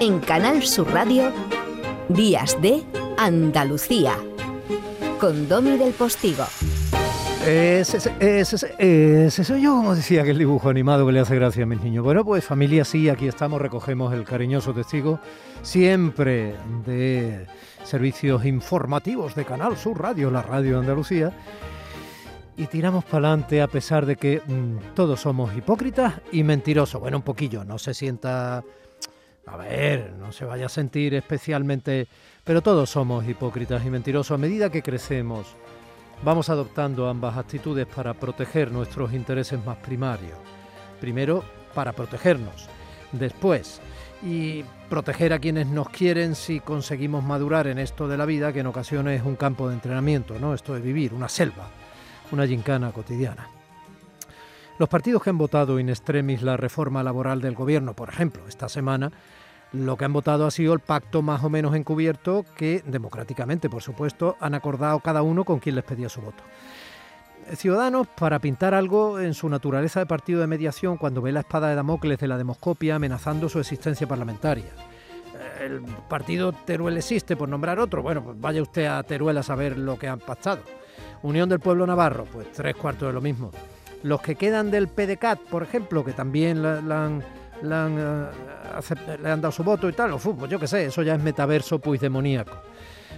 En Canal Sur Radio, Días de Andalucía, con Domi del Postigo. Ese, ese, ese, soy yo, como decía aquel dibujo animado que le hace gracia a mis niños. Bueno, pues familia, sí, aquí estamos, recogemos el cariñoso testigo siempre de servicios informativos de Canal Sur Radio, la radio de Andalucía. Y tiramos para adelante a pesar de que mm, todos somos hipócritas y mentirosos. Bueno, un poquillo, no se sienta... A ver, no se vaya a sentir especialmente... Pero todos somos hipócritas y mentirosos a medida que crecemos Vamos adoptando ambas actitudes para proteger nuestros intereses más primarios. Primero, para protegernos. Después, y proteger a quienes nos quieren si conseguimos madurar en esto de la vida, que en ocasiones es un campo de entrenamiento, ¿no? Esto de vivir, una selva, una gincana cotidiana. Los partidos que han votado in extremis la reforma laboral del gobierno, por ejemplo, esta semana, lo que han votado ha sido el pacto más o menos encubierto que, democráticamente por supuesto, han acordado cada uno con quien les pedía su voto. Ciudadanos, para pintar algo en su naturaleza de partido de mediación cuando ve la espada de Damocles de la demoscopia amenazando su existencia parlamentaria. El partido Teruel existe, por nombrar otro. Bueno, pues vaya usted a Teruel a saber lo que han pactado. Unión del Pueblo Navarro, pues tres cuartos de lo mismo. Los que quedan del PDCAT, por ejemplo, que también la han le han, eh, le han dado su voto y tal, o fútbol, yo qué sé, eso ya es metaverso pues demoníaco.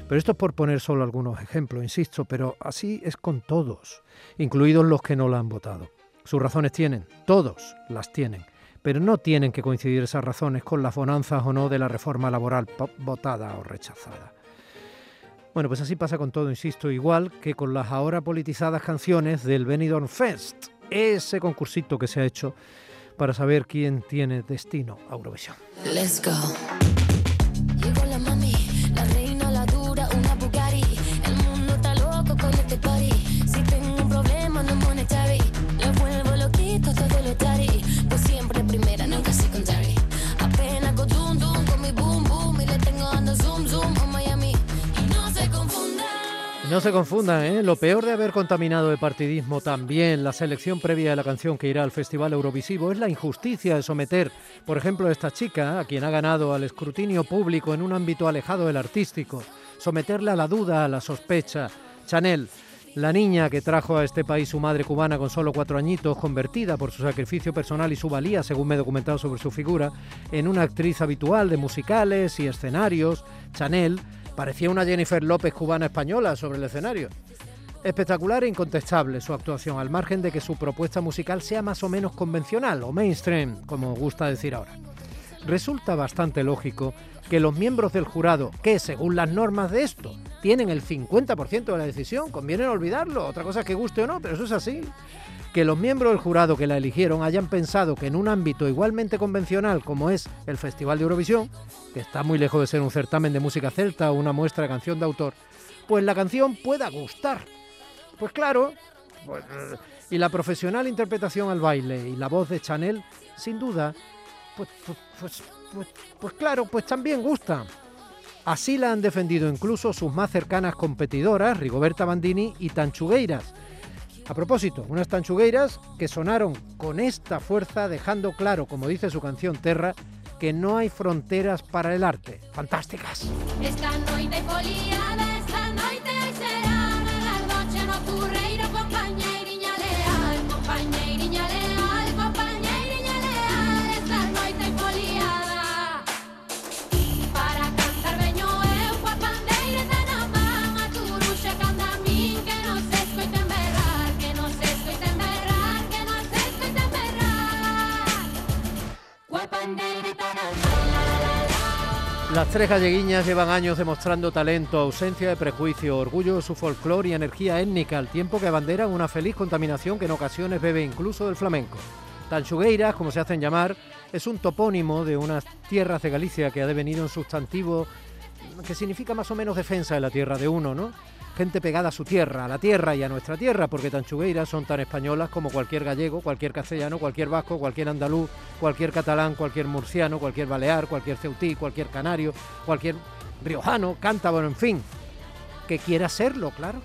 Pero esto es por poner solo algunos ejemplos, insisto, pero así es con todos, incluidos los que no la han votado. Sus razones tienen, todos las tienen, pero no tienen que coincidir esas razones con las bonanzas o no de la reforma laboral votada o rechazada. Bueno, pues así pasa con todo, insisto, igual que con las ahora politizadas canciones del Benidorm Fest, ese concursito que se ha hecho para saber quién tiene destino a Eurovisión. No se confundan, ¿eh? lo peor de haber contaminado de partidismo también la selección previa de la canción que irá al Festival Eurovisivo es la injusticia de someter, por ejemplo, a esta chica, a quien ha ganado al escrutinio público en un ámbito alejado del artístico, someterle a la duda, a la sospecha. Chanel, la niña que trajo a este país su madre cubana con solo cuatro añitos, convertida por su sacrificio personal y su valía, según me he documentado sobre su figura, en una actriz habitual de musicales y escenarios, Chanel Parecía una Jennifer López cubana española sobre el escenario. Espectacular e incontestable su actuación, al margen de que su propuesta musical sea más o menos convencional o mainstream, como gusta decir ahora. Resulta bastante lógico que los miembros del jurado, que según las normas de esto tienen el 50% de la decisión, conviene olvidarlo, otra cosa es que guste o no, pero eso es así, que los miembros del jurado que la eligieron hayan pensado que en un ámbito igualmente convencional como es el Festival de Eurovisión, que está muy lejos de ser un certamen de música celta o una muestra de canción de autor, pues la canción pueda gustar. Pues claro, pues, y la profesional interpretación al baile y la voz de Chanel, sin duda, pues, pues, pues, pues claro, pues también gusta. Así la han defendido incluso sus más cercanas competidoras, Rigoberta Bandini y Tanchugueiras, a propósito, unas tanchugueiras que sonaron con esta fuerza dejando claro, como dice su canción Terra, que no hay fronteras para el arte. Fantásticas. Las tres galleguiñas llevan años demostrando talento, ausencia de prejuicio, orgullo de su folclore y energía étnica, al tiempo que abanderan una feliz contaminación que en ocasiones bebe incluso del flamenco. Tanchugueiras, como se hacen llamar, es un topónimo de unas tierras de Galicia que ha devenido en sustantivo que significa más o menos defensa de la tierra de uno, ¿no? Pegada a su tierra, a la tierra y a nuestra tierra, porque Tanchugueiras son tan españolas como cualquier gallego, cualquier castellano, cualquier vasco, cualquier andaluz, cualquier catalán, cualquier murciano, cualquier balear, cualquier ceutí, cualquier canario, cualquier riojano, cántabro, en fin, que quiera serlo, claro,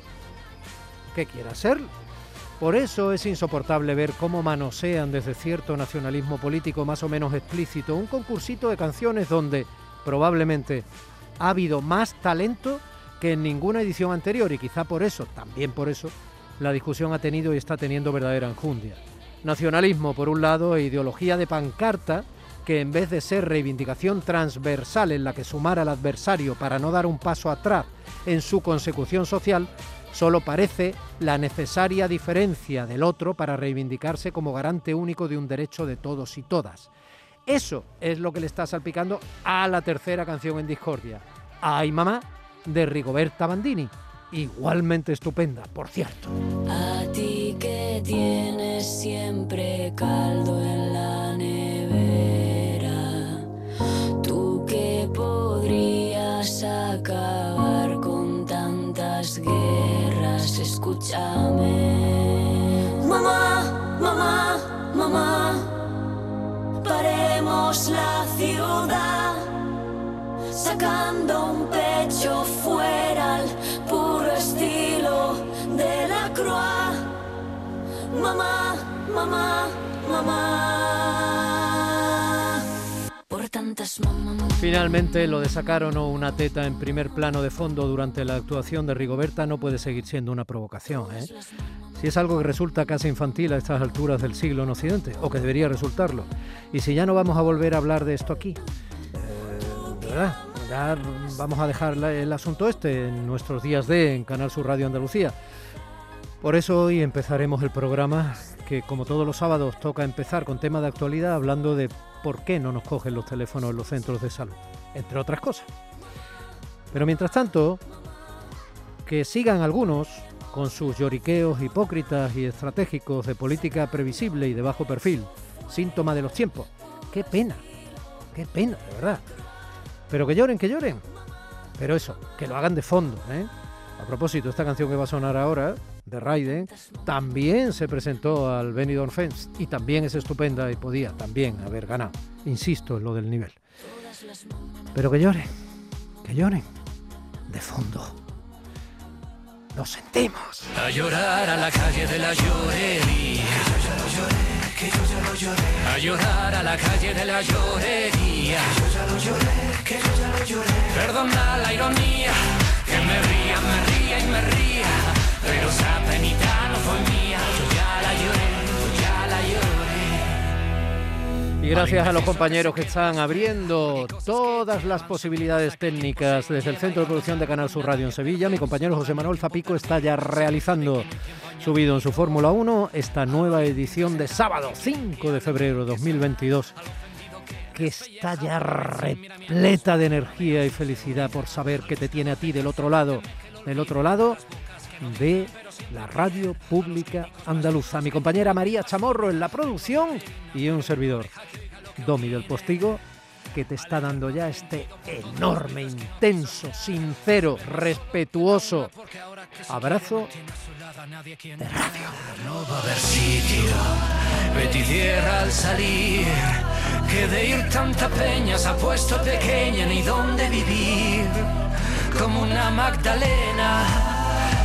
que quiera serlo. Por eso es insoportable ver cómo manosean desde cierto nacionalismo político más o menos explícito un concursito de canciones donde probablemente ha habido más talento que en ninguna edición anterior y quizá por eso, también por eso, la discusión ha tenido y está teniendo verdadera enjundia. Nacionalismo por un lado e ideología de pancarta que en vez de ser reivindicación transversal en la que sumar al adversario para no dar un paso atrás en su consecución social, solo parece la necesaria diferencia del otro para reivindicarse como garante único de un derecho de todos y todas. Eso es lo que le está salpicando a la tercera canción en discordia. Ay mamá, de Rigoberta Bandini. Igualmente estupenda, por cierto. A ti que tienes siempre caldo en la nevera, tú que podrías acabar con tantas guerras, escúchame. Mamá, mamá, mamá, paremos la ciudad sacando un pecho Mamá, mamá, mamá. Por tantas. Finalmente, lo de sacar o una teta en primer plano de fondo durante la actuación de Rigoberta no puede seguir siendo una provocación. ¿eh? Si es algo que resulta casi infantil a estas alturas del siglo en Occidente, o que debería resultarlo. Y si ya no vamos a volver a hablar de esto aquí, eh, verdad, ya vamos a dejar el asunto este en nuestros días de en Canal Sur Radio Andalucía. Por eso hoy empezaremos el programa que como todos los sábados toca empezar con tema de actualidad hablando de por qué no nos cogen los teléfonos en los centros de salud, entre otras cosas. Pero mientras tanto, que sigan algunos con sus lloriqueos hipócritas y estratégicos de política previsible y de bajo perfil, síntoma de los tiempos. Qué pena, qué pena, de verdad. Pero que lloren, que lloren. Pero eso, que lo hagan de fondo, ¿eh? A propósito, esta canción que va a sonar ahora, de Raiden, también se presentó al Benidorm Fest y también es estupenda y podía también haber ganado. Insisto en lo del nivel. Pero que lloren, que lloren, de fondo. Lo sentimos. A llorar a la calle de la llorería. Que yo ya lo que yo ya lo lloré. A llorar a la calle de la llorería. Que yo ya lo lloré, que yo ya lo lloré. Perdona la ironía, que me ría, me ría. Gracias a los compañeros que están abriendo todas las posibilidades técnicas desde el Centro de Producción de Canal Sur Radio en Sevilla, mi compañero José Manuel Zapico está ya realizando, subido en su Fórmula 1, esta nueva edición de sábado 5 de febrero de 2022, que está ya repleta de energía y felicidad por saber que te tiene a ti del otro lado, del otro lado de la radio pública andaluza. Mi compañera María Chamorro en la producción y un servidor, Domi del Postigo, que te está dando ya este enorme, intenso, sincero, respetuoso abrazo de radio. No va a haber sitio, Betty tierra al salir, que de ir tanta peña se ha puesto pequeña ni dónde vivir, como una Magdalena,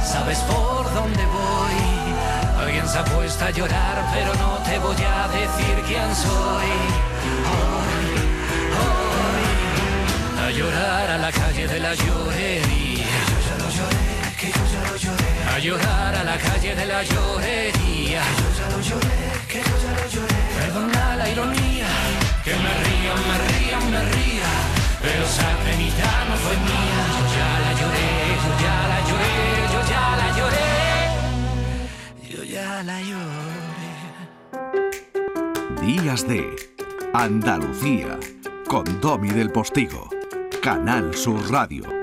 sabes por dónde voy, alguien se ha puesto a llorar, pero no te voy a decir quién soy, a llorar a la calle de la llorería, yo ya lo que yo ya lo lloré. A llorar a la calle de la llorería. Yo ya lo que yo ya lo lloré. Perdona la ironía, que me ría, me ría, me ría. Pero esa penita no fue mía. Yo ya la lloré, yo ya la lloré, yo ya la lloré. Yo ya la lloré. Días de Andalucía con Domi del Postigo, Canal Sur Radio.